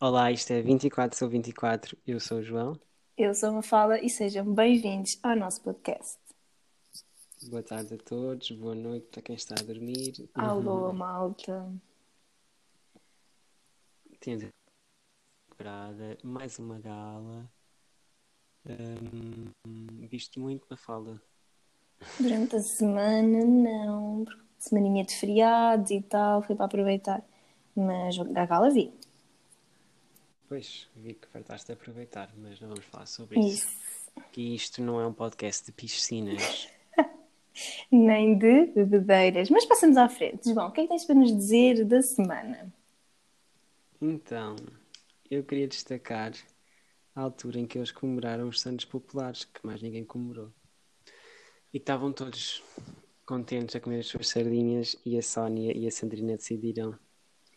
Olá, isto é 24 sobre 24. Eu sou o João. Eu sou uma fala e sejam bem-vindos ao nosso podcast. Boa tarde a todos, boa noite para quem está a dormir. Alô, malta. Temos preparada mais uma gala. Hum, visto muito na fala. Durante a semana, não, porque semaninha de feriados e tal, foi para aproveitar. Mas a gala vi. Pois, vi que fartaste aproveitar, mas não vamos falar sobre isso. Isso. Que isto não é um podcast de piscinas. Nem de bebedeiras. Mas passamos à frente. João, o que é que tens para nos dizer da semana? Então, eu queria destacar a altura em que eles comemoraram os Santos Populares, que mais ninguém comemorou. E estavam todos contentes a comer as suas sardinhas e a Sónia e a Sandrina decidiram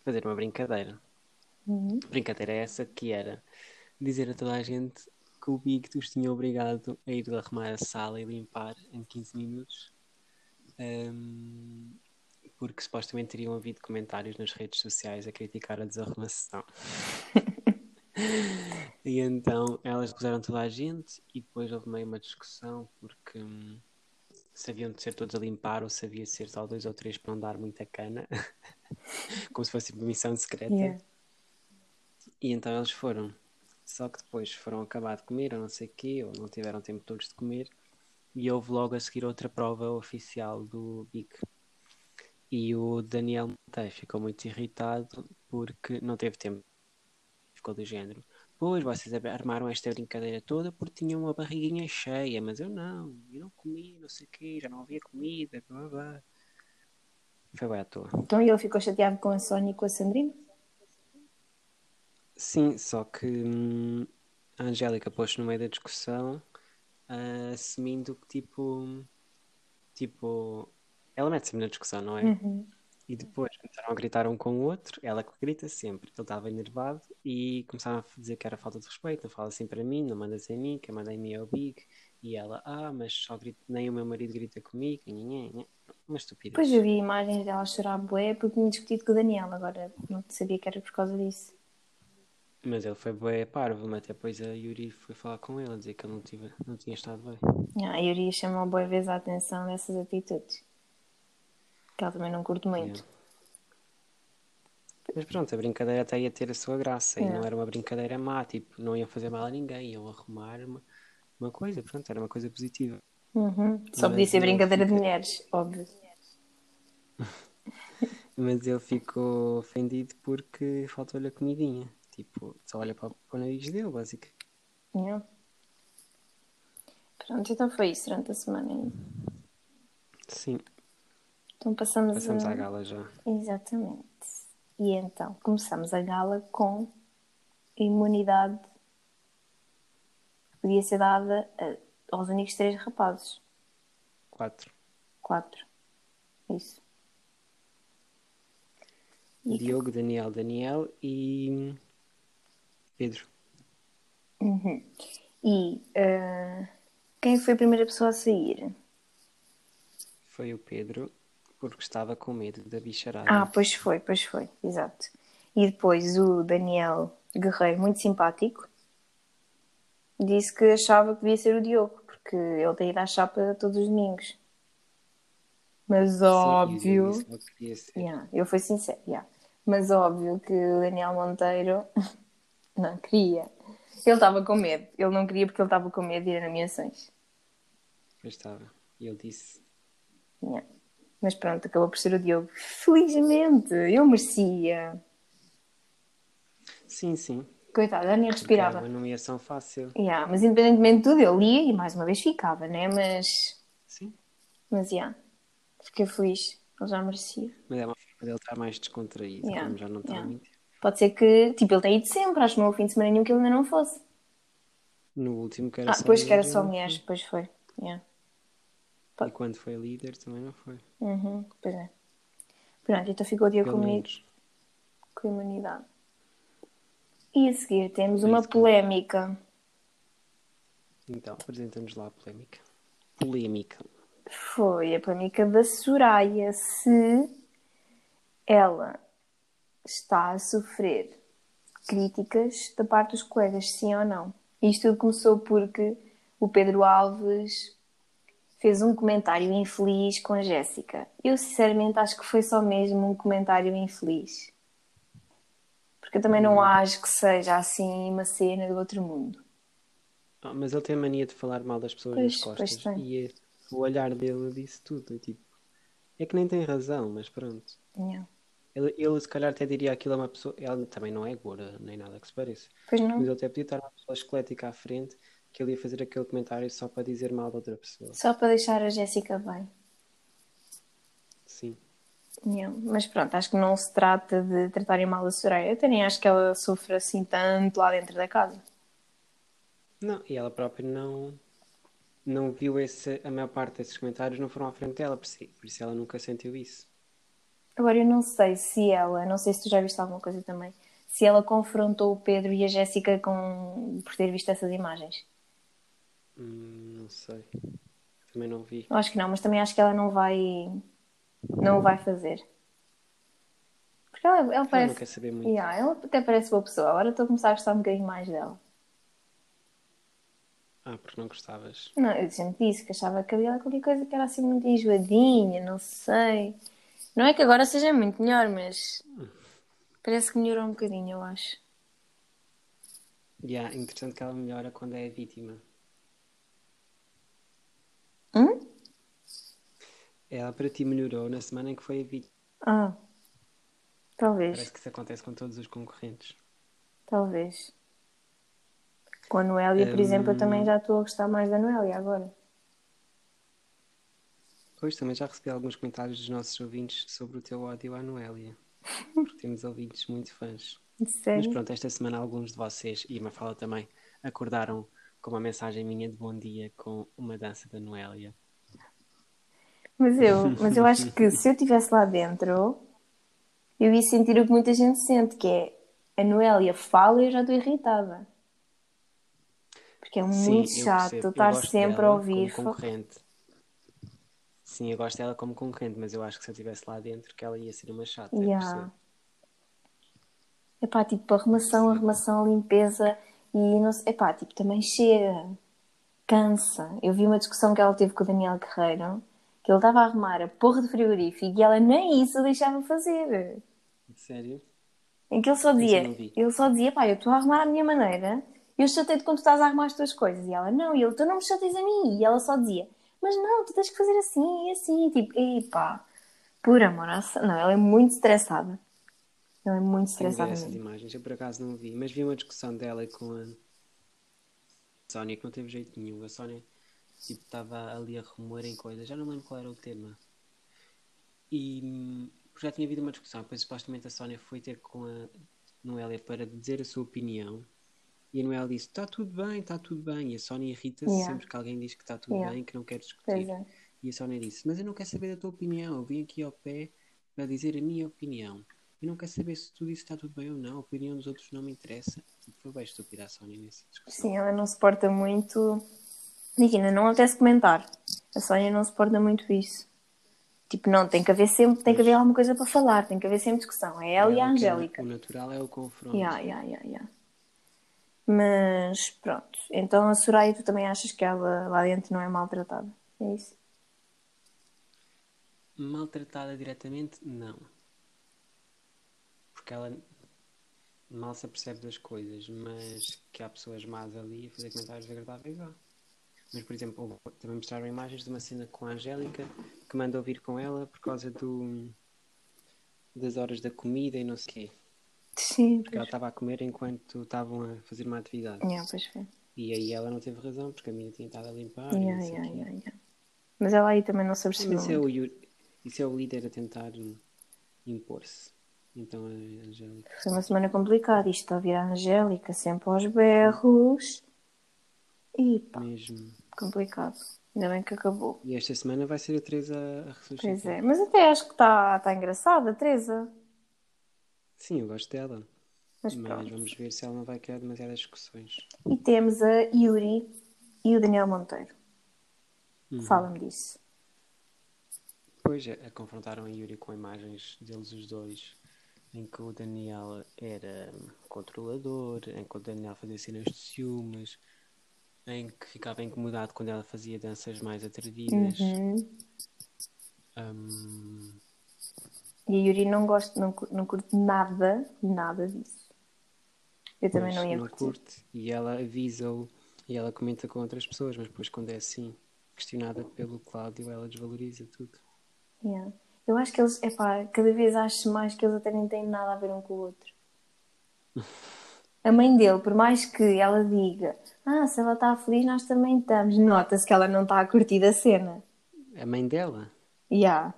fazer uma brincadeira. A brincadeira é essa que era dizer a toda a gente que o Big os tinha obrigado a ir arrumar a sala e limpar em 15 minutos. Ahm, porque supostamente teriam havido comentários nas redes sociais a criticar a desarrumação. e então elas puseram toda a gente e depois houve meio uma discussão porque hum, se haviam de ser todos a limpar ou se havia de ser só dois ou três para não dar muita cana, como se fosse uma missão secreta. Yeah. E então eles foram. Só que depois foram acabar de comer, ou não sei o quê, ou não tiveram tempo todos de comer. E houve logo a seguir outra prova oficial do Big. E o Daniel Monteiro ficou muito irritado porque não teve tempo. Ficou do género. Pois, vocês armaram esta brincadeira toda porque tinham uma barriguinha cheia, mas eu não, eu não comi, não sei o quê, já não havia comida, blá. blá. Foi bem à toa. Então ele ficou chateado com a Sónia e com a Sandrina? Sim, só que hum, a Angélica pôs no meio da discussão, ah, assumindo que tipo, tipo, ela mete sempre na discussão, não é? Uhum. E depois começaram a gritar um com o outro, ela que grita sempre, ele estava enervado e começaram a dizer que era falta de respeito, não fala assim para mim, não mandas em mim, quem manda em mim é o Big, e ela, ah, mas só grita, nem o meu marido grita comigo, nhã, nhã, nhã. uma estupidez. Depois eu vi imagens dela chorar bué porque tinha discutido com o Daniel, agora não sabia que era por causa disso. Mas ele foi bem parvo, mas até depois a Yuri foi falar com ele, a dizer que ele não, tive, não tinha estado bem. Yeah, a Yuri chamou boa vez a atenção dessas atitudes. Que ela também não curte muito. Yeah. Mas pronto, a brincadeira até ia ter a sua graça e Yeah. não era uma brincadeira má, tipo, não iam fazer mal a ninguém, iam arrumar uma, uma coisa, pronto, era uma coisa positiva. Uhum. Só podia ser brincadeira de fica- mulheres, óbvio. Mas ele ficou ofendido porque faltou-lhe a comidinha. Tipo, só olha para, para o nariz dele, basicamente. Yeah. Pronto, então foi isso durante a semana. Sim, Então passamos, passamos a... à gala já. Exatamente. E então começamos a gala com imunidade que podia ser dada a- aos únicos três rapazes. Quatro. Quatro. Isso. E- Diogo, Daniel, Daniel e Pedro. Uhum. E ah, quem foi a primeira pessoa a sair? Foi o Pedro, porque estava com medo da bicharada. Ah, pois foi, pois foi, exato. E depois o Daniel Guerreiro, muito simpático, disse que achava que devia ser o Diogo, porque ele tem ido à chapa todos os domingos. Mas Sim, eu óbvio. ser. Yeah, eu fui sincero, yeah. Mas óbvio que o Daniel Monteiro não queria. Ele estava com medo. Ele não queria porque ele estava com medo de ir a nomeações. Pois estava. E ele disse: Yeah. Mas pronto, acabou por ser o Diogo. Felizmente, eu merecia. Sim, sim. Coitado, eu nem Porque era respirava. uma nomeação fácil. Yeah, mas independentemente de tudo, ele ia e mais uma vez ficava, né? Mas, Sim. mas yeah, fiquei feliz. Ele já merecia. Mas é uma forma dele estar mais descontraído, Yeah, como já não está yeah. muito. Pode ser que, tipo, ele tenha ido sempre. Acho que não houve fim de semana nenhum que ele ainda não fosse. No último que era Ah, só depois que era só mulheres, depois foi. Yeah. E quando foi líder também não foi. Uhum, pois é. Pronto, então ficou o Pelo comigo, com a imunidade. E a seguir temos uma polémica. Então, apresentamos lá a polémica. Polémica. Foi a polémica da Soraya se ela está a sofrer críticas da parte dos colegas, sim ou não. Isto tudo começou porque o Pedro Alves fez um comentário infeliz com a Jéssica. Eu sinceramente acho que foi só mesmo um comentário infeliz. Porque eu também não Hum. acho que seja assim uma cena do outro mundo. Ah, mas ele tem a mania de falar mal das pessoas Pois, nas pois costas. tem. E é- o olhar dele disse tudo. é Tipo, é que nem tem razão, mas pronto. Não. Ele, ele se calhar até diria aquilo a uma pessoa. Ela também não é gorda, nem nada que se pareça. Pois Mas não. ele até podia estar uma pessoa esquelética à frente que ele ia fazer aquele comentário só para dizer mal de outra pessoa. Só para deixar a Jéssica bem. Sim. Não. Mas pronto, acho que não se trata de tratarem mal a Soraya. Eu também acho que ela sofre assim tanto lá dentro da casa. Não, e ela própria não, não viu esse. A maior parte desses comentários não foram à frente dela, por si- por isso ela nunca sentiu isso. Agora, eu não sei se ela, não sei se tu já viste alguma coisa também, se ela confrontou o Pedro e a Jéssica com... por ter visto essas imagens. Hum, não sei. Também não vi. Acho que não, mas também acho que ela não vai. Não o vai fazer. Porque ela, ela Ela parece. não quer saber muito. Yeah, ela até parece boa pessoa. Agora estou a começar a gostar um bocadinho mais dela. Ah, porque não gostavas. Não, eu sempre disse que achava que havia qualquer coisa que era assim muito enjoadinha, não sei. Não é que agora seja muito melhor, mas parece que melhorou um bocadinho, eu acho. É interessante que ela melhora quando é vítima. Hum? Ela para ti melhorou na semana em que foi a vítima. Ah, talvez, Parece que isso acontece com todos os concorrentes. talvez. Com a Noélia, por exemplo, eu Hum. também já estou a gostar mais da Noélia agora. Pois também já recebi alguns comentários dos nossos ouvintes sobre o teu ódio à Noélia. Porque temos ouvintes muito fãs. Mas Sério? pronto, esta semana alguns de vocês, e a Mafala também, acordaram com uma mensagem minha de bom dia com uma dança da Noélia. Mas eu, mas eu acho que se eu estivesse lá dentro, eu ia sentir o que muita gente sente, que é a Noélia fala e eu já estou irritada. Porque é muito chato estar sempre a ouvir. como concorrente. Sim, eu gosto dela como concorrente, mas eu acho que se eu estivesse lá dentro que ela ia ser uma chata. Yeah. percebo. Epá, tipo, arrumação, arrumação, limpeza e não sei. Epá, tipo, também chega. Cansa. Eu vi uma discussão que ela teve com o Daniel Guerreiro, que ele estava a arrumar a porra do frigorífico e ela nem isso deixava fazer. Sério? Em que ele só dizia, ele só dizia, pá, eu estou a arrumar a minha maneira, eu chatei-te quando tu estás a arrumar as tuas coisas. E ela, não, e ele, tu não me chateias a mim. E ela só dizia, mas não, tu tens que fazer assim e assim. Tipo, epá, por amor, à sa- não, ela é muito estressada. Ela é muito estressada essas imagens, eu por acaso não vi, mas vi uma discussão dela com a Sónia que não teve jeito nenhum. A Sónia tipo, estava ali a remoer em coisas, já não lembro qual era o tema. E hum, já tinha havido uma discussão, depois supostamente a Sónia foi ter com a Noélia para dizer a sua opinião. E a Noélia disse: Está tudo bem, está tudo bem. E a Sónia irrita-se Yeah. sempre que alguém diz que está tudo Yeah. bem, que não quer discutir. É. E a Sónia disse: Mas eu não quero saber da tua opinião. Eu vim aqui ao pé para dizer a minha opinião. Eu não quero saber se tu disse que está tudo bem ou não. A opinião dos outros não me interessa. Foi bem estúpida a Sónia nessa discussão. Sim, ela não suporta muito. Imagina, não apetece comentar. A Sónia não suporta muito isso. Tipo, não, tem que haver sempre, tem que haver alguma coisa para falar, tem que haver sempre discussão. É ela e a Angélica. O natural é o confronto. Yeah, yeah, yeah, yeah. Mas pronto, então a Soraya, tu também achas que ela lá dentro não é maltratada? É isso? Maltratada diretamente, não. Porque ela mal se apercebe das coisas, mas que há pessoas más ali a fazer comentários agradáveis há. Mas, por exemplo, também mostraram imagens de uma cena com a Angélica que manda ouvir com ela por causa do das horas da comida e não sei o quê. Sim, Porque ela estava a comer enquanto estavam a fazer uma atividade. Yeah, pois foi. E aí ela não teve razão, porque a minha tinha estado a limpar Yeah, yeah, yeah, yeah. Mas ela aí também não se apercebeu. Mas isso é, o, isso é o líder a tentar impor-se. Então a Angélica. Foi uma semana complicada. Isto está a vir a Angélica sempre aos berros. E pá, Mesmo. complicado. Ainda bem que acabou. E esta semana vai ser a Teresa a ressuscitar. Pois é, mas até acho que está tá engraçada, a Teresa. Sim, eu gosto dela. Mas Mas vamos ver se ela não vai criar demasiadas discussões. E temos a Yuri e o Daniel Monteiro. Uhum. Fala-me disso. Depois a, a confrontaram a Yuri com imagens deles os dois em que o Daniel era controlador, em que o Daniel fazia cenas de ciúmes, em que ficava incomodado quando ela fazia danças mais atrevidas. Uhum. Hum, E a Yuri não gosta, não, não curte nada, nada disso. Eu também pois, não ia não curtir. curte. E ela avisa-o e ela comenta com outras pessoas, mas depois quando é assim, questionada pelo Cláudio, ela desvaloriza tudo. Yeah. Eu acho que eles, epá, cada vez acho mais que eles até nem têm nada a ver um com o outro. A mãe dele, por mais que ela diga, ah, se ela está feliz, nós também estamos. Nota-se que ela não está a curtir a cena. A mãe dela? Yeah.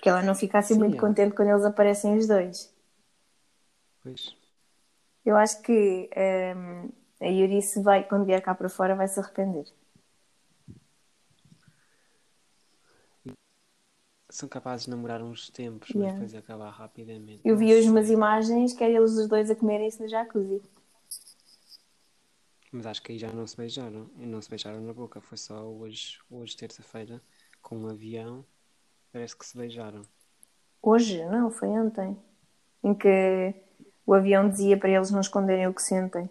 Porque ela não fica assim Sim, muito ela- contente quando eles aparecem os dois. Pois. Eu acho que hum, a Yuri, se vai, quando vier cá para fora, vai se arrepender. São capazes de namorar uns tempos, Yeah. mas depois acabar rapidamente. Eu vi hoje umas imagens que eram eles os dois a comerem-se no jacuzzi. Mas acho que aí já não se beijaram. E não se beijaram na boca. Foi só hoje, hoje terça-feira, com um avião. Parece que se beijaram. Hoje? Não, foi ontem. Em que o avião dizia para eles não esconderem o que sentem.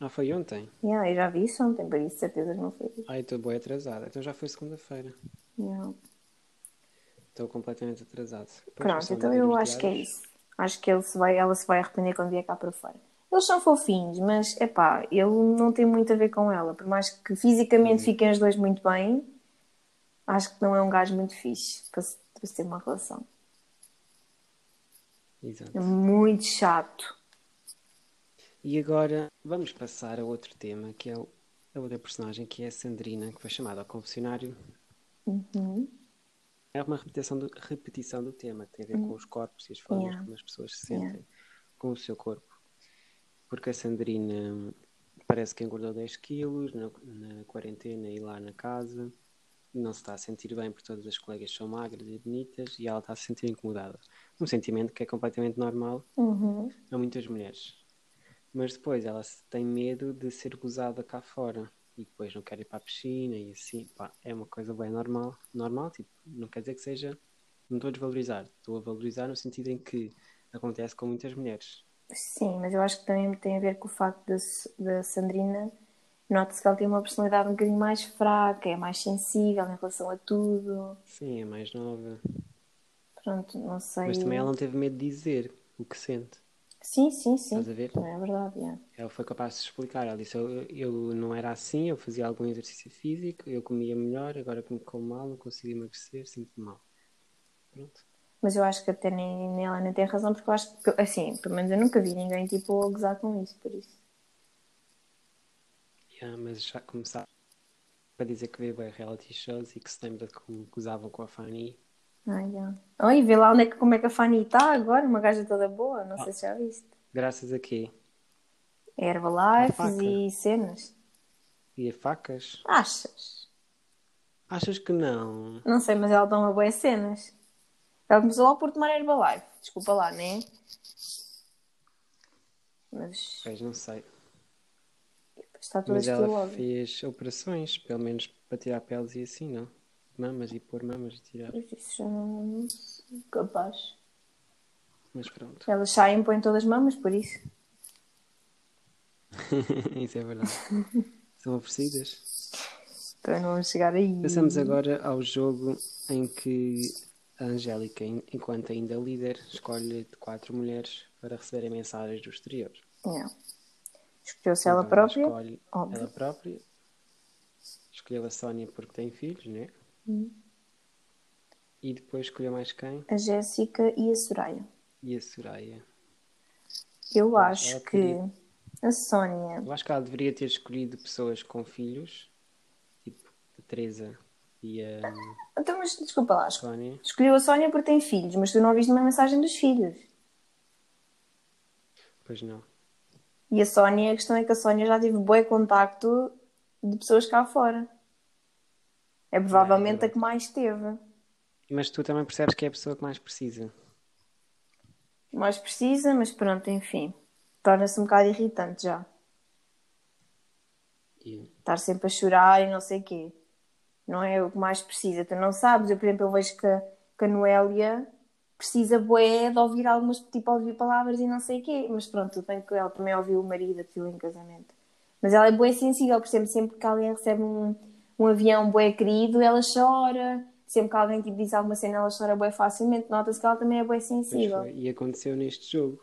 Ah, foi ontem? Yeah, eu já vi isso ontem, por isso de certeza que não foi. Ai, estou bem atrasada. Então já foi segunda-feira. Yeah. Estou completamente atrasado. Pronto, então eu acho que é isso. Acho que ele se vai, ela se vai arrepender quando vier cá para fora. Eles são fofinhos, mas é pá, ele não tem muito a ver com ela. Por mais que fisicamente fiquem os dois muito bem, acho que não é um gajo muito fixe para se, para se ter uma relação. Exato. É muito chato. E agora vamos passar a outro tema, que é o- a outra personagem, que é a Sandrina, que foi chamada ao confessionário. Uhum. É uma repetição do, repetição do tema, que tem a ver com os corpos e as formas Yeah. como as pessoas se sentem Yeah. com o seu corpo. Porque a Sandrina parece que engordou 10 quilos na, na quarentena e lá na casa. Não se está a sentir bem porque todas as colegas são magras e bonitas e ela está a se sentir incomodada. Um sentimento que é completamente normal Uhum. a muitas mulheres. Mas depois ela tem medo de ser gozada cá fora e depois não quer ir para a piscina e assim, pá, é uma coisa bem normal, normal, tipo, não quer dizer que seja, não estou a desvalorizar, estou a valorizar no sentido em que acontece com muitas mulheres. Sim, mas eu acho que também tem a ver com o facto da Sandrina. Nota-se que ela tem uma personalidade um bocadinho mais fraca, é mais sensível em relação a tudo. Sim, é mais nova, Pronto, não sei. mas também ela não teve medo de dizer o que sente. Sim, sim, sim. Estás a ver? Também é verdade, é. Ela foi capaz de explicar, ela disse, eu, eu não era assim, eu fazia algum exercício físico, eu comia melhor, agora que me como mal, não consigo emagrecer, sinto-me mal. Pronto. Mas eu acho que até nem, nem ela nem tem razão, porque eu acho que, assim, pelo menos eu nunca vi ninguém tipo a gozar com isso, por isso. Yeah, mas já começar para dizer que vê bem reality shows e que se lembra de como gozavam com a Fanny. Ah, já. Oi, vê lá onde é que, como é que a Fanny está agora, uma gaja toda boa, não sei se já viste. Graças a quê? Herbalife e cenas. E a facas? Achas? Achas que não? Não sei, mas ela dá uma boas cenas. Ela começou logo por tomar Herbalife. Desculpa lá, né? Mas Pois não sei. Está toda Mas ela fez operações, pelo menos para tirar peles e assim, não? Mamas e pôr mamas e tirar. Mas Isso já não sei. capaz. Mas pronto. Elas saem e põem todas as mamas, por isso. Isso é verdade. São oferecidas. Então não vamos chegar aí. Passamos agora ao jogo em que a Angélica, en- enquanto ainda líder, escolhe quatro mulheres para receberem mensagens do exterior. Não. Escolheu-se ela Então, própria. Escolhe óbvio. ela própria. Escolheu a Sónia porque tem filhos, né? Hum. E depois escolheu mais quem? A Jéssica e a Soraya. E a Soraya. Eu acho ela que a Sónia. Eu acho que ela deveria ter escolhido pessoas com filhos, tipo a Teresa e a Então, mas desculpa lá. Sónia. Escolheu a Sónia porque tem filhos, mas tu não ouviste uma mensagem dos filhos. Pois não. E a Sónia, a questão é que a Sónia já teve bom contacto de pessoas cá fora. É provavelmente a que mais teve. Mas tu também percebes que é a pessoa que mais precisa. Mais precisa, mas pronto, enfim. Torna-se um bocado irritante já. E Estar sempre a chorar e não sei o quê. Não é o que mais precisa. Tu não sabes. Eu, por exemplo, eu vejo que, que a Noélia precisa bué de ouvir algumas, tipo, ouvir palavras e não sei o quê. Mas pronto, tudo bem que ela também ouviu o marido aquilo em casamento. Mas ela é bué sensível, por exemplo, sempre que alguém recebe um, um avião bué querido, ela chora. Sempre que alguém tipo, diz alguma cena, ela chora bué facilmente. Nota-se que ela também é bué sensível. E aconteceu neste jogo.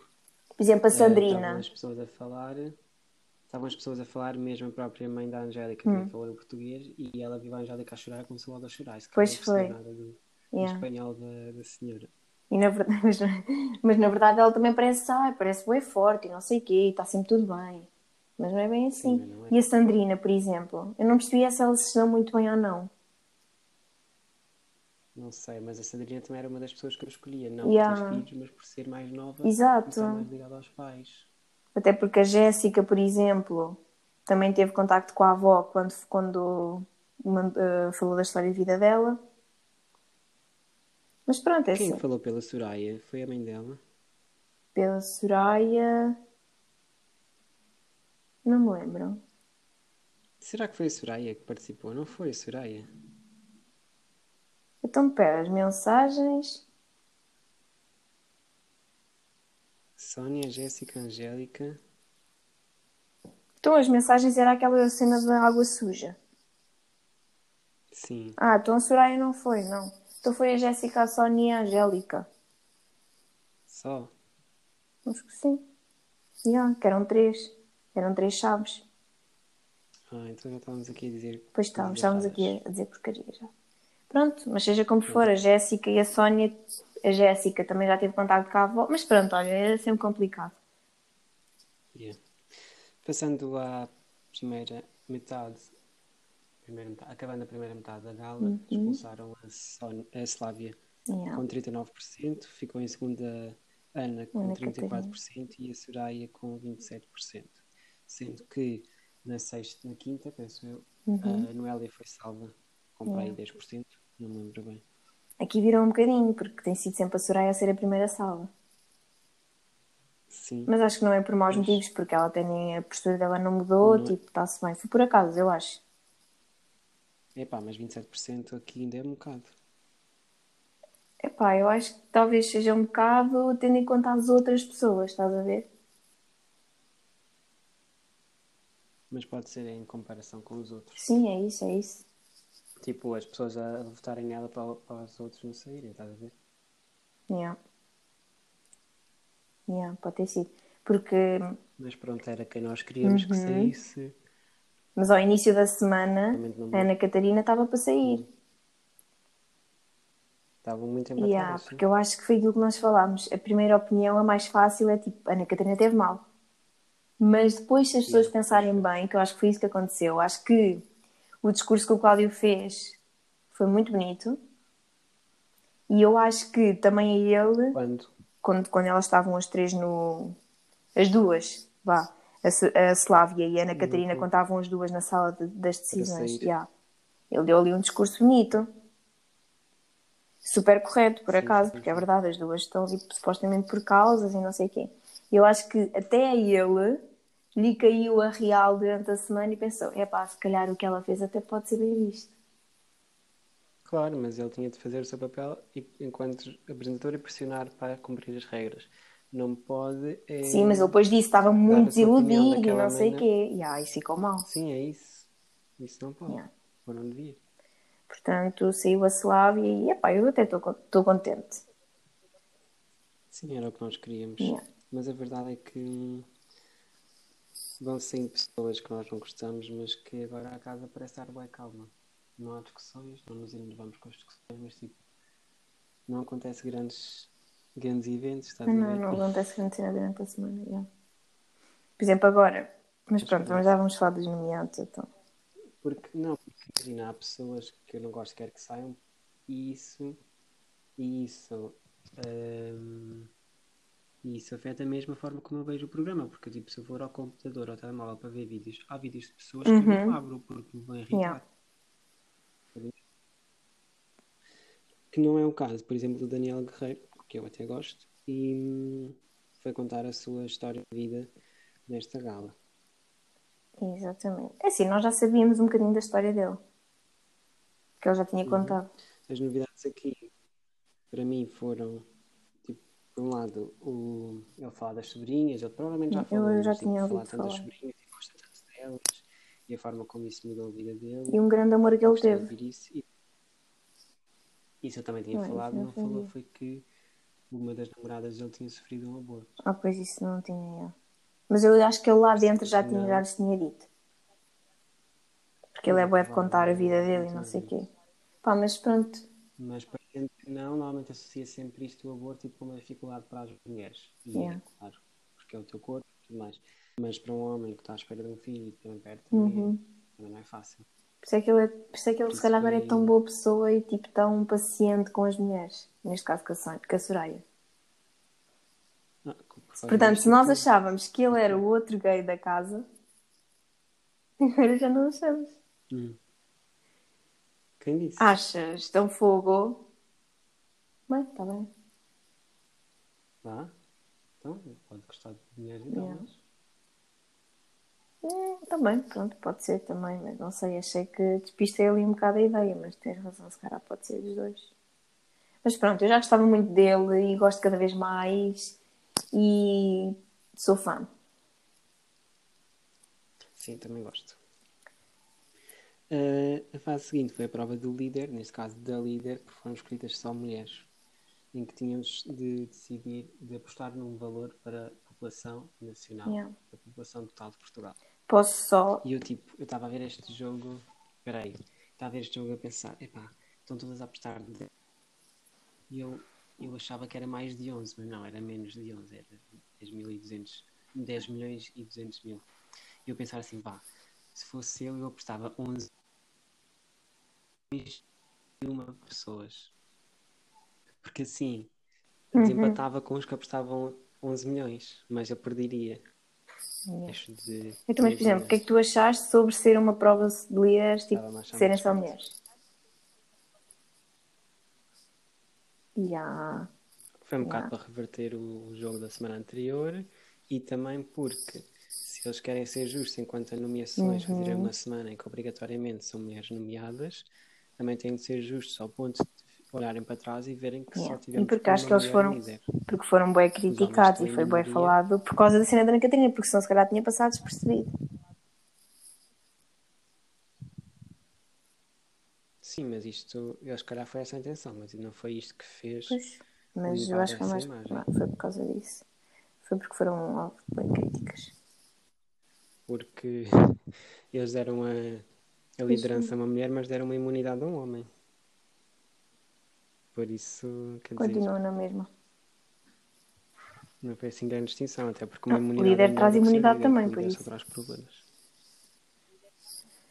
Por exemplo, a Eh, Estavam Sandrina. as pessoas a falar, estavam as pessoas a falar, mesmo a própria mãe da Angélica Hum. também falou em português e ela viu a Angélica a chorar, começou logo a chorar. Pois foi. nada do Yeah. espanhol da, da senhora. E na verdade, mas, mas na verdade ela também parece, ai, parece bem forte e não sei o quê, está sempre tudo bem. Mas não é bem assim. é. E a Sandrina, por exemplo, eu não percebi se ela se deu muito bem ou não. Não sei, mas a Sandrina também era uma das pessoas que eu escolhia, não Yeah. por ter filhos, mas por ser mais nova Exato. e mais ligada aos pais. Até porque a Jéssica, por exemplo, também teve contacto com a avó quando, quando eh, falou da história de vida dela. Mas pronto, é Quem assim. falou pela Soraya foi a mãe dela. Pela Soraya. Não me lembro. Será que foi a Soraya que participou? Não foi a Soraya? Então, pera, as mensagens. Sónia, Jéssica, Angélica. Então, as mensagens era aquela cena da água suja. Sim. Ah, então a Soraya não foi, não. Então foi a Jéssica, a Sónia e a Angélica. Só. Acho que sim. Yeah, que eram três. Eram três chaves. Ah, então já estávamos aqui a dizer. Pois estávamos, estávamos aqui a dizer porcaria já. Pronto, mas seja como for, a Jéssica e a Sónia, a Jéssica também já teve contato com a avó, mas pronto, olha, era sempre complicado. Yeah. Passando à primeira metade, primeira metade, acabando a primeira metade da gala, Uhum. expulsaram a, Sónia, a Slávia Yeah. com 39%, ficou em segunda Ana com Ana 34% e a Soraya com 27%. Sendo que na sexta, na quinta, penso eu, Uhum. a Noélia foi salva com para aí 10%, não me lembro bem. Aqui virou um bocadinho, porque tem sido sempre a Soraya a ser a primeira salva. Sim, Mas acho que não é por maus Pois. motivos, porque ela até nem a postura dela não mudou, Não é. tipo, está-se bem. Foi por acaso, eu acho. Epá, mas 27% aqui ainda é um bocado. Epá, eu acho que talvez seja um bocado tendo em conta as outras pessoas, estás a ver? Mas pode ser em comparação com os outros. Sim, é isso, é isso. Tipo, as pessoas a votarem nela para, para os outros não saírem, estás a ver? Yeah. Yeah, pode ter sido. Porque, Mas pronto, era quem nós queríamos Uhum. que saísse. Mas ao início da semana, a Ana Catarina estava para sair. Estavam muito empatadas. Yeah, porque eu acho que foi aquilo que nós falámos. A primeira opinião, a mais fácil, é tipo, Ana Catarina teve mal. Mas depois, se as pessoas Yeah, pensarem bem, que eu acho que foi isso que aconteceu, acho que o discurso que o Cláudio fez foi muito bonito. E eu acho que também a ele, Quando? quando, quando elas estavam as três no. As duas, vá. A, Slávia e a Ana Catarina, estavam as duas na sala de- das decisões. yeah. Ele deu ali um discurso bonito. Super correto, por Sim, acaso, sim, porque é verdade, as duas estão ali supostamente por causas e não sei o quê. Eu acho que até a ele lhe caiu a real durante a semana e pensou: é pá, se calhar o que ela fez até pode ser bem visto. Claro, mas ele tinha de fazer o seu papel e, enquanto apresentador e pressionar para cumprir as regras. Não pode. é- Sim, mas ele depois disse estava muito desiludido e não sei o quê. E isso ficou mal. Sim, é isso. Isso não pode. Yeah. Ou não devia. Portanto, saiu a Slávia e epá, eu até estou contente. Sim, era o que nós queríamos. Yeah. Mas a verdade é que vão saindo pessoas que nós não gostamos, mas que agora a casa parece estar bem calma. Não há discussões, não nos enervamos com as discussões, mas tipo, não acontece grandes, grandes eventos, estás a Não, ver? não acontece grande cena durante a semana. Por exemplo, agora. Mas pronto, pronto. já vamos falar dos nomeados então. Porque, não, porque imagina, há pessoas que eu não gosto quer que saiam e isso, e isso, hum, e isso afeta a mesma forma como eu vejo o programa, porque tipo, se eu for ao computador ou ao telemóvel para ver vídeos, há vídeos de pessoas que eu não abro porque me vão irritar. Uhum. Yeah. Que não é o caso, por exemplo, do Daniel Guerreiro, que eu até gosto, e hum, foi contar a sua história de vida nesta gala. Exatamente. É assim, nós já sabíamos um bocadinho da história dele. Que ele já Uhum. tinha contado. As novidades aqui, para mim, foram por um lado, o, ele fala das sobrinhas, ele provavelmente já Eu falou, já mas, tipo, tinha falar ouvido tanto das falar. sobrinhas e gosta tanto delas e a forma como isso mudou a vida dele. E um grande amor que ele teve. isso. E- Isso eu também tinha Não, falado, não não falou, foi que uma das namoradas dele tinha sofrido um aborto. Ah, pois isso não tinha eu. Mas eu acho que ele lá dentro já, tinha, Não. já lhes tinha dito. Porque ele é bué de contar a vida dele e não sei o quê. Pá, mas pronto. Mas para gente que não, normalmente associa sempre isto, o aborto, tipo, como uma dificuldade para as mulheres. E Yeah. é claro, porque é o teu corpo e tudo mais. Mas para um homem que está à espera de um filho e também perto, Uhum. também não é fácil. Por isso é que ele, é- por isso é que ele se calhar agora é tão boa pessoa e tipo tão paciente com as mulheres. Neste caso com a, com a Soraya. Ah, por causa Portanto, se nós achávamos que ele era o outro gay da casa, agora já não achamos. Hum. Quem disse? Achas? Então fogo. Bem, está bem. Vá. Então, pode gostar de mulheres e tal, Yeah. mas... Hum, também, pronto, pode ser também, mas não sei, achei que despistei ali um bocado a ideia, mas tens razão, se calhar pode ser dos dois. Mas pronto, eu já gostava muito dele e gosto cada vez mais e sou fã. Sim, também gosto. Eh, a fase seguinte foi a prova do líder, neste caso da líder, porque foram escolhidas só mulheres, em que tínhamos de decidir, de apostar num valor para a população nacional, Yeah. a população total de Portugal. Posso só. E eu, tipo, eu estava a ver este jogo, peraí, estava a ver este jogo a pensar, epá, estão todas a apostar de 10. E eu, eu achava que era mais de 11, mas não, era menos de 11, era 10.200, 10 milhões e 200 mil. E eu pensar assim, pá, se fosse eu, eu apostava 11 milhões e uma pessoas. Porque assim, Uhum. desempatava com os que apostavam 11 milhões, mas eu perderia. Acho de Então, mas, por 10 exemplo, o que é que tu achaste sobre ser uma prova de líderes, tipo, serem só mulheres? Yeah. Foi um bocado Yeah. para reverter o, o jogo da semana anterior e também porque se eles querem ser justos enquanto a nomeações Uhum. fazerem uma semana em que obrigatoriamente são mulheres nomeadas, também têm de ser justos ao ponto de olharem para trás e verem que Yeah. só E tivemos porque acho que eles foram- líder. Porque foram bem criticados e foi bem minoria. falado por causa da cena da Ana Catarina, porque senão se calhar tinha passado despercebido. Sim, mas isto, eu se calhar foi essa a intenção, mas não foi isto que fez. Pois, mas eu acho que foi essa mais. Não, foi por causa disso. Foi porque foram bem críticas. Porque eles deram a, a liderança a uma mulher, mas deram uma imunidade a um homem. Por isso, quer dizer, Continua na mesma. não foi assim grande distinção, até porque uma o imunidade líder é traz imunidade líder, também, por líder isso. só traz problemas.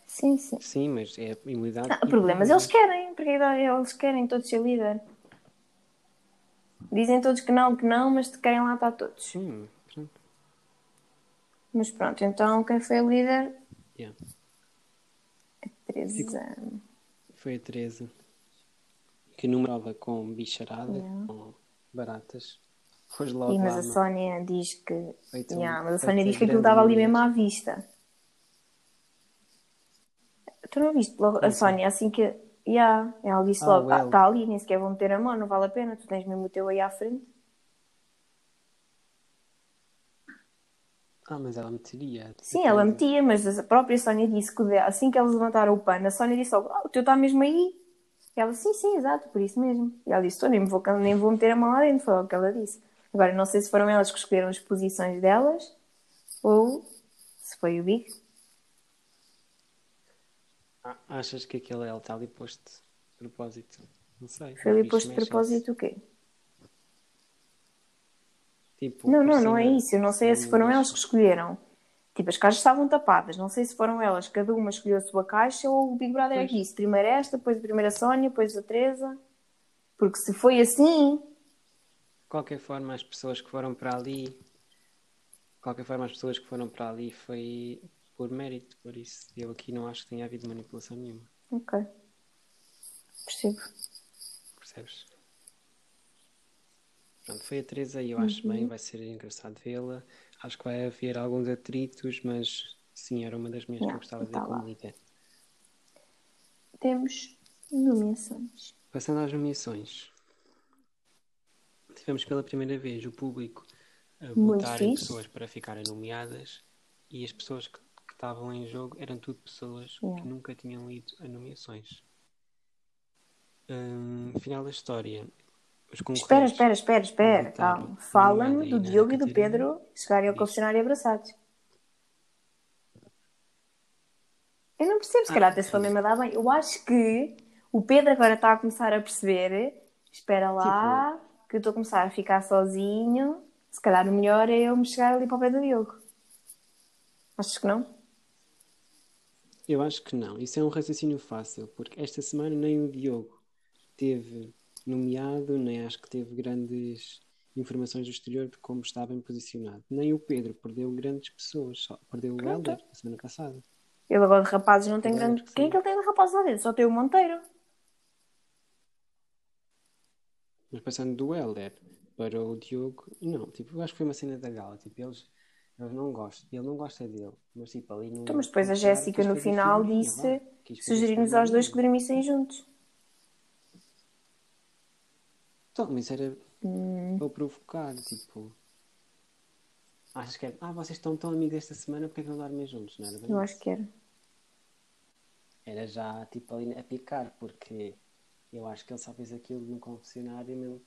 Sim, sim. Sim, mas é imunidade. Não, e problemas eles querem, porque eles querem todos ser líder. Dizem todos que não, que não, mas querem lá estar todos. Sim, pronto. Mas pronto, então quem foi a líder? Yeah. Teresa. Foi a Teresa que numerava com bicharada, Yeah. com baratas. Pôs logo E, mas lá a no- Sónia diz que. Feito Yeah, mas a Sónia diz que aquilo estava ali mesmo à vista. Tu não viste logo a assim? Sónia assim que. Yeah, ela disse Ah, logo: o ah, L. está ali, nem sequer vão meter a mão, não vale a pena, tu tens mesmo o teu aí à frente. Ah, mas ela meteria. Sim, ela metia, mas a própria Sónia disse que assim que eles levantaram o pano, a Sónia disse logo: ah, o teu está mesmo aí. Ela, sim, sim, exato, por isso mesmo. E ela disse: "Tô, nem, vou, nem vou meter a mão lá dentro, foi o que ela disse. Agora, não sei se foram elas que escolheram as posições delas ou se foi o Big. Ah, achas que aquele L está ali posto de propósito? Não sei. Foi ali Os posto de propósito o quê? Tipo, Não, não, não é cima, isso. Eu não sei se foram elas que escolheram. Tipo, as caixas estavam tapadas. Não sei se foram elas, cada uma escolheu a sua caixa ou o Big Brother é Pois. que disse primeiro esta, depois a primeira Sónia, depois a Teresa. Porque se foi assim, De qualquer forma, as pessoas que foram para ali. De qualquer forma, as pessoas que foram para ali foi por mérito, por isso. Eu aqui não acho que tenha havido manipulação nenhuma. ok. Percebo. Percebes? Pronto, foi a Teresa e eu acho Uhum. bem, vai ser engraçado vê-la. Acho que vai haver alguns atritos, mas sim, era uma das minhas que Yeah, eu gostava de tá ver como lá. líder. Temos nomeações. Passando às nomeações. tivemos pela primeira vez o público a votar em pessoas para ficarem nomeadas e as pessoas que, que estavam em jogo eram tudo pessoas Yeah. que nunca tinham lido a nomeações. Hum, final da história. Espera, espera, espera, espera. Calma. na Fala-me do Diogo e do. Pedro chegarem ao confessionário abraçados. Eu não percebo, se Ah, calhar até se foi mesmo a dar bem. Eu acho que o Pedro agora está a começar a perceber. Espera lá, Tipo- que eu estou a começar a ficar sozinho. Se calhar o melhor é eu me chegar ali para o pé do Diogo. Achas que não? Eu acho que não. Isso é um raciocínio fácil, porque esta semana nem o Diogo teve nomeado, nem acho que teve grandes informações do exterior de como estava bem posicionado. Nem o Pedro perdeu grandes pessoas, só perdeu o. Helder na semana passada. Ele agora de rapazes não tem Eu grande. Quem é que ele tem de rapazes lá dentro? Só tem o Monteiro. Mas passando do Helder para o Diogo, não, tipo, eu acho que foi uma cena da gala, tipo, eles, eles não gostam, ele não gosta dele, mas tipo, ali no Então, mas depois a Jéssica no final disse, sugerindo-nos aos dois que dormissem juntos. Então, mas era Hum. para provocar, tipo. Achas que é. Ah, vocês estão tão amigos esta semana, porque é que não dormem juntos? Não era bem Eu acho que era. Era já tipo ali a picar, porque eu acho que ele só fez aquilo no confessionário mesmo.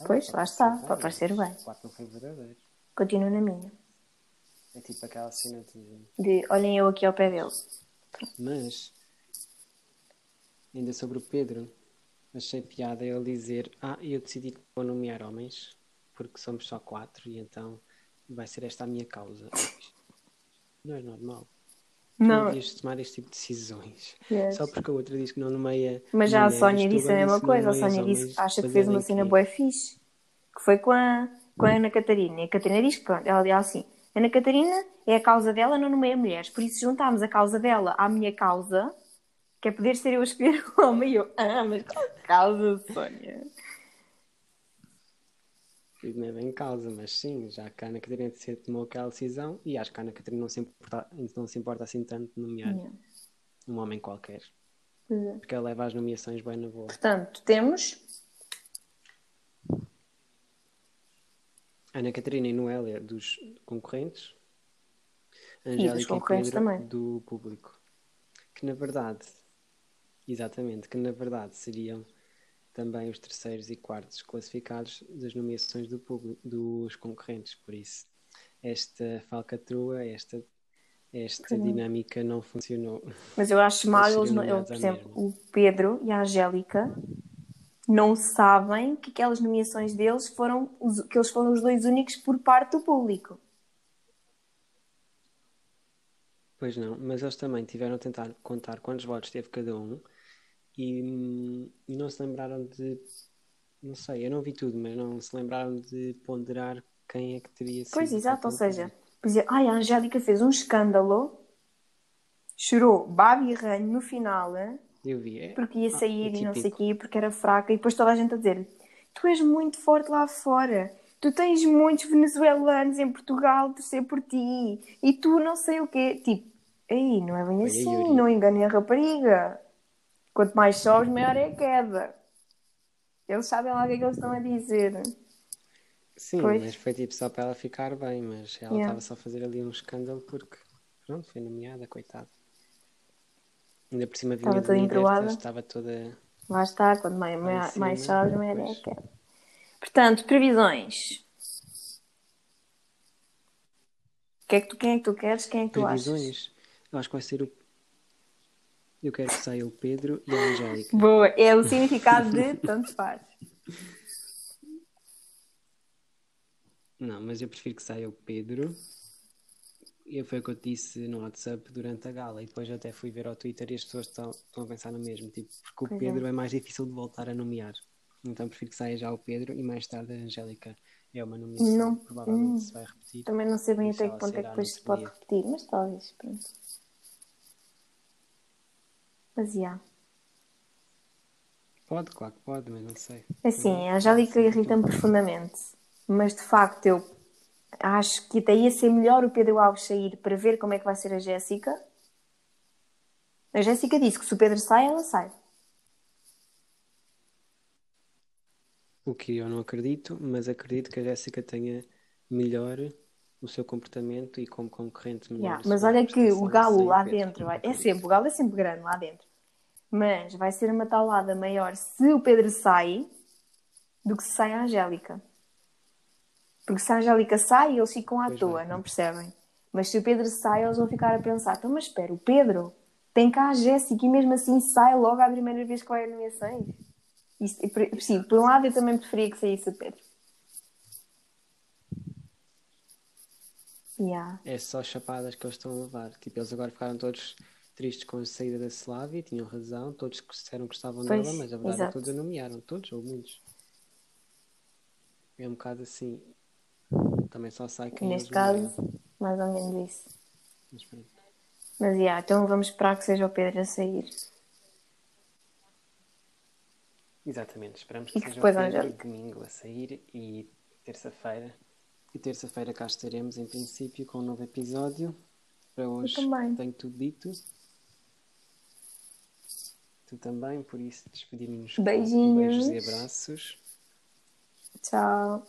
Ah, Pois, lá está, para parecer bem. o quarto não foi verdadeiro. Continuo na minha. É tipo aquela cena de. De olhem eu aqui ao pé dele. Mas, ainda sobre o Pedro, achei piada ele dizer: Ah, eu decidi que vou nomear homens, porque somos só quatro, e então vai ser esta a minha causa. Não é normal. Não. não devias tomar este tipo de decisões. Yes. Só porque a outra diz que não nomeia. Mas já a mulheres, Sónia tu disse a mesma coisa. A Sónia disse que acha que fez uma em cena quê? boa fixe. Que foi com a, com a Ana Catarina. E a Catarina diz que pronto, ela diz assim: Ana Catarina é a causa dela, não nomeia mulheres. Por isso juntámos a causa dela à minha causa, que é poder ser eu a escolher o homem. E eu, ah, mas qual causa, Sónia? Não é bem causa, mas sim, já que a Ana Catarina se tomou aquela decisão, e acho que a Ana Catarina não se importa, não se importa assim tanto de nomear um homem qualquer. É. Porque ela leva as nomeações bem na boa. Portanto, temos Ana Catarina e Noélia dos concorrentes, dos Angélica e, concorrentes Pedro também. do público. Que na verdade, exatamente, que na verdade seriam também os terceiros e quartos classificados das nomeações do público, dos concorrentes. Por isso, esta falcatrua, esta, esta dinâmica não funcionou. Mas eu acho mal, Eles não, eu, por exemplo, mesma. o Pedro e a Angélica não sabem que aquelas nomeações deles foram os- que eles foram os dois únicos por parte do público. Pois não, mas eles também tiveram a tentar contar quantos votos teve cada um e, e não se lembraram de. Não sei, eu não vi tudo, mas não se lembraram de ponderar quem é que teria sido. Pois, exato, ou seja, por exemplo, ai, a Angélica fez um escândalo, chorou babi ranho no final? Eu vi. É, porque ia ah, sair é e não sei o quê, porque era fraca, e depois toda a gente a dizer: Tu és muito forte lá fora, tu tens muitos venezuelanos em Portugal torcer por ti, e tu não sei o quê. Tipo, aí não é bem Foi a assim, Yuri. não enganem a rapariga. Quanto mais sobes, maior é a queda. Eles sabem lá o que é que eles estão a dizer. Sim, Pois. mas foi tipo só para ela ficar bem, mas ela Yeah. estava só a fazer ali um escândalo porque, pronto, foi nomeada, coitada. Ainda por cima vinha Estava de toda líder, embroada. estava toda. Lá está, quando mais, mais, cima, mais sobes, maior é a queda. Portanto, previsões. Que é que tu, quem é que tu queres? Quem é que tu achas? Previsões. Eu acho que vai ser o. Eu quero que saia o Pedro e a Angélica. Boa, é o significado de tanto faz. Não, mas eu prefiro que saia o Pedro. E foi o que eu disse no WhatsApp durante a gala. E depois até fui ver ao Twitter e as pessoas estão, estão a pensar no mesmo. Tipo, porque o Pois Pedro é. é. mais difícil de voltar a nomear. Então prefiro que saia já o Pedro e mais tarde a Angélica. É uma nomeação. Não, Provavelmente hum. se vai repetir. Também não sei bem até que ponto é que depois se pode repetir, mas talvez, pronto. Mas, já. Pode, claro que pode, mas não sei. Assim, a Angélica irrita-me profundamente. Mas, de facto, eu acho que até ia ser melhor o Pedro Alves sair para ver como é que vai ser a Jéssica. A Jéssica disse que se o Pedro sai, ela sai. O que eu não acredito, mas acredito que a Jéssica tenha melhor o seu comportamento e como concorrente melhor. Yeah, mas olha que o galo lá dentro é sempre, o galo é sempre grande lá dentro. Mas vai ser uma talada maior se o Pedro sai do que se sai a Angélica. Porque se a Angélica sai, eles ficam à Pois toa, não percebem? Mas se o Pedro sai, eles vão ficar a pensar: então, mas espera, o Pedro tem cá a Jéssica e mesmo assim sai logo à primeira vez que vai a nomeações. Sim, por um lado eu também preferia que saísse o Pedro. Yeah. É só chapadas que eles estão a levar. Tipo, eles agora ficaram todos tristes com a saída da Slavia, tinham razão, todos que disseram que gostavam Pois, dela, mas a verdade é exato. que todos a nomearam, todos ou muitos. É um bocado assim. Também só sai quem Neste caso, nomearam. mais ou menos isso. Mas pronto. Mas yeah, então vamos esperar que seja o Pedro a sair. Exatamente, esperamos E que que seja depois o Pedro domingo a sair e terça-feira. E terça-feira cá estaremos em princípio com um novo episódio. Para hoje tenho tudo dito. Tu também, por isso despedimos com Beijinhos. beijos e abraços. Tchau.